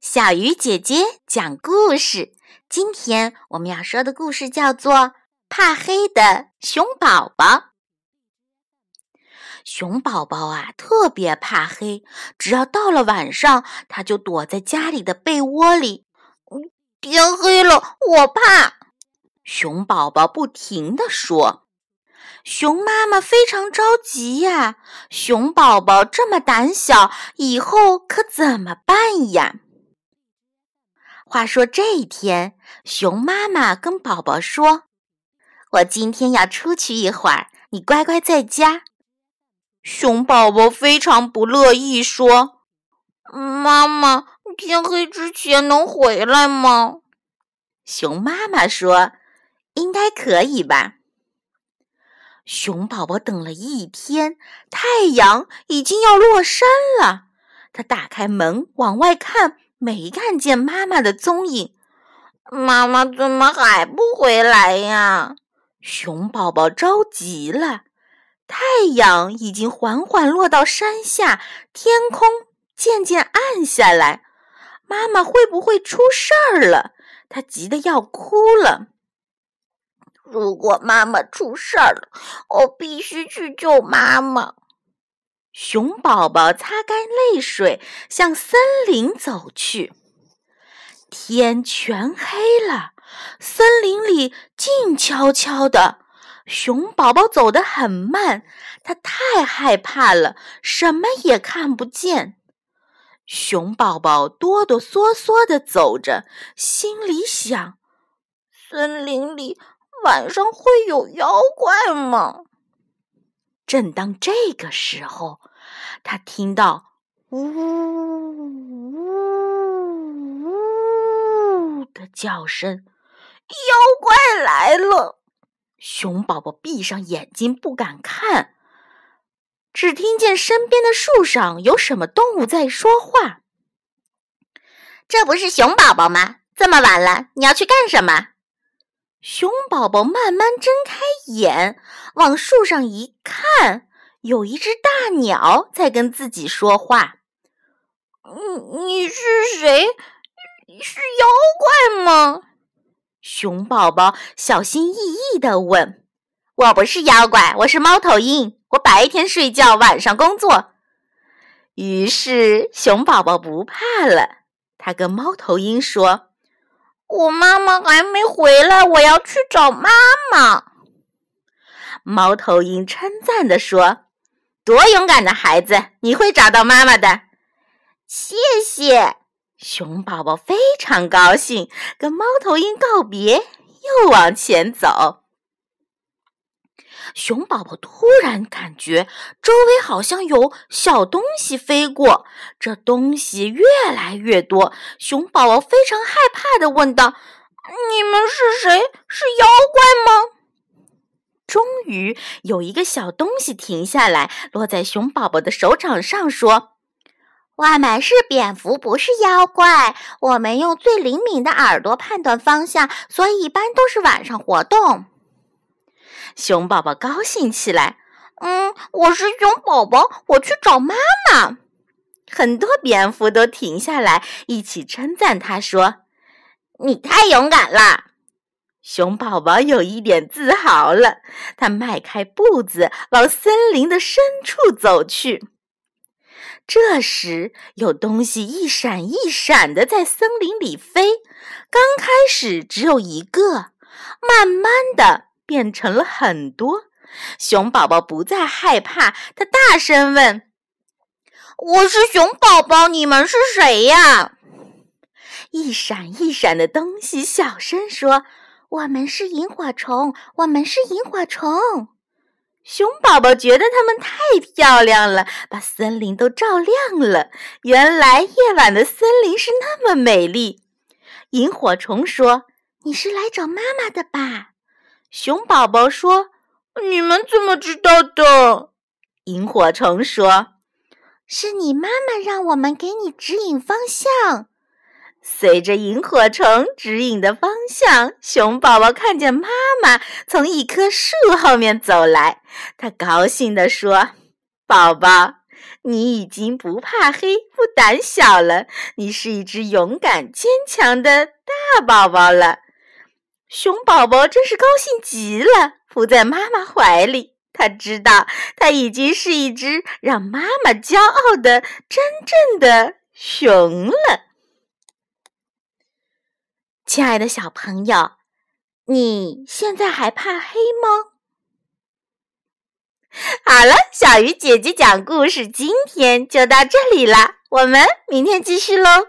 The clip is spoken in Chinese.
小鱼姐姐讲故事。今天我们要说的故事叫做《怕黑的熊宝宝》。熊宝宝啊，特别怕黑，只要到了晚上，他就躲在家里的被窝里。天黑了，我怕。熊宝宝不停地说。熊妈妈非常着急呀，熊宝宝这么胆小，以后可怎么办呀？话说这一天，熊妈妈跟宝宝说：“我今天要出去一会儿，你乖乖在家。”熊宝宝非常不乐意，说：“妈妈，天黑之前能回来吗？”熊妈妈说：“应该可以吧。”熊宝宝等了一天，太阳已经要落山了。他打开门往外看，没看见妈妈的踪影。妈妈怎么还不回来呀？熊宝宝着急了。太阳已经缓缓落到山下，天空渐渐暗下来。妈妈会不会出事儿了？他急得要哭了。如果妈妈出事儿了，我必须去救妈妈。熊宝宝擦干泪水，向森林走去。天全黑了，森林里静悄悄的。熊宝宝走得很慢，他太害怕了，什么也看不见。熊宝宝哆哆嗦嗦地走着，心里想：森林里。晚上会有妖怪吗？正当这个时候，他听到呜呜呜的叫声，妖怪来了！熊宝宝闭上眼睛不敢看，只听见身边的树上有什么动物在说话。这不是熊宝宝吗？这么晚了，你要去干什么？熊宝宝慢慢睁开眼，往树上一看，有一只大鸟在跟自己说话。“你你是谁？是妖怪吗？”熊宝宝小心翼翼地问。“我不是妖怪，我是猫头鹰。我白天睡觉，晚上工作。”于是熊宝宝不怕了，他跟猫头鹰说。我妈妈还没回来，我要去找妈妈。猫头鹰称赞地说：“多勇敢的孩子，你会找到妈妈的。”谢谢，熊宝宝非常高兴，跟猫头鹰告别，又往前走。熊宝宝突然感觉周围好像有小东西飞过，这东西越来越多。熊宝宝非常害怕的问道：“你们是谁？是妖怪吗？”终于有一个小东西停下来，落在熊宝宝的手掌上，说：“我们是蝙蝠，不是妖怪。我们用最灵敏的耳朵判断方向，所以一般都是晚上活动。”熊宝宝高兴起来，嗯，我是熊宝宝，我去找妈妈。很多蝙蝠都停下来，一起称赞他，说：“你太勇敢了。”熊宝宝有一点自豪了，他迈开步子往森林的深处走去。这时，有东西一闪一闪的在森林里飞，刚开始只有一个，慢慢的。变成了很多，熊宝宝不再害怕，他大声问：“我是熊宝宝，你们是谁呀？”一闪一闪的东西小声说：“我们是萤火虫，我们是萤火虫。”熊宝宝觉得它们太漂亮了，把森林都照亮了。原来夜晚的森林是那么美丽。萤火虫说：“你是来找妈妈的吧？”熊宝宝说：“你们怎么知道的？”萤火虫说：“是你妈妈让我们给你指引方向。”随着萤火虫指引的方向，熊宝宝看见妈妈从一棵树后面走来。他高兴地说：“宝宝，你已经不怕黑、不胆小了，你是一只勇敢坚强的大宝宝了。”熊宝宝真是高兴极了，伏在妈妈怀里。他知道，他已经是一只让妈妈骄傲的真正的熊了。亲爱的小朋友，你现在还怕黑吗？好了，小鱼姐姐讲故事，今天就到这里了，我们明天继续喽。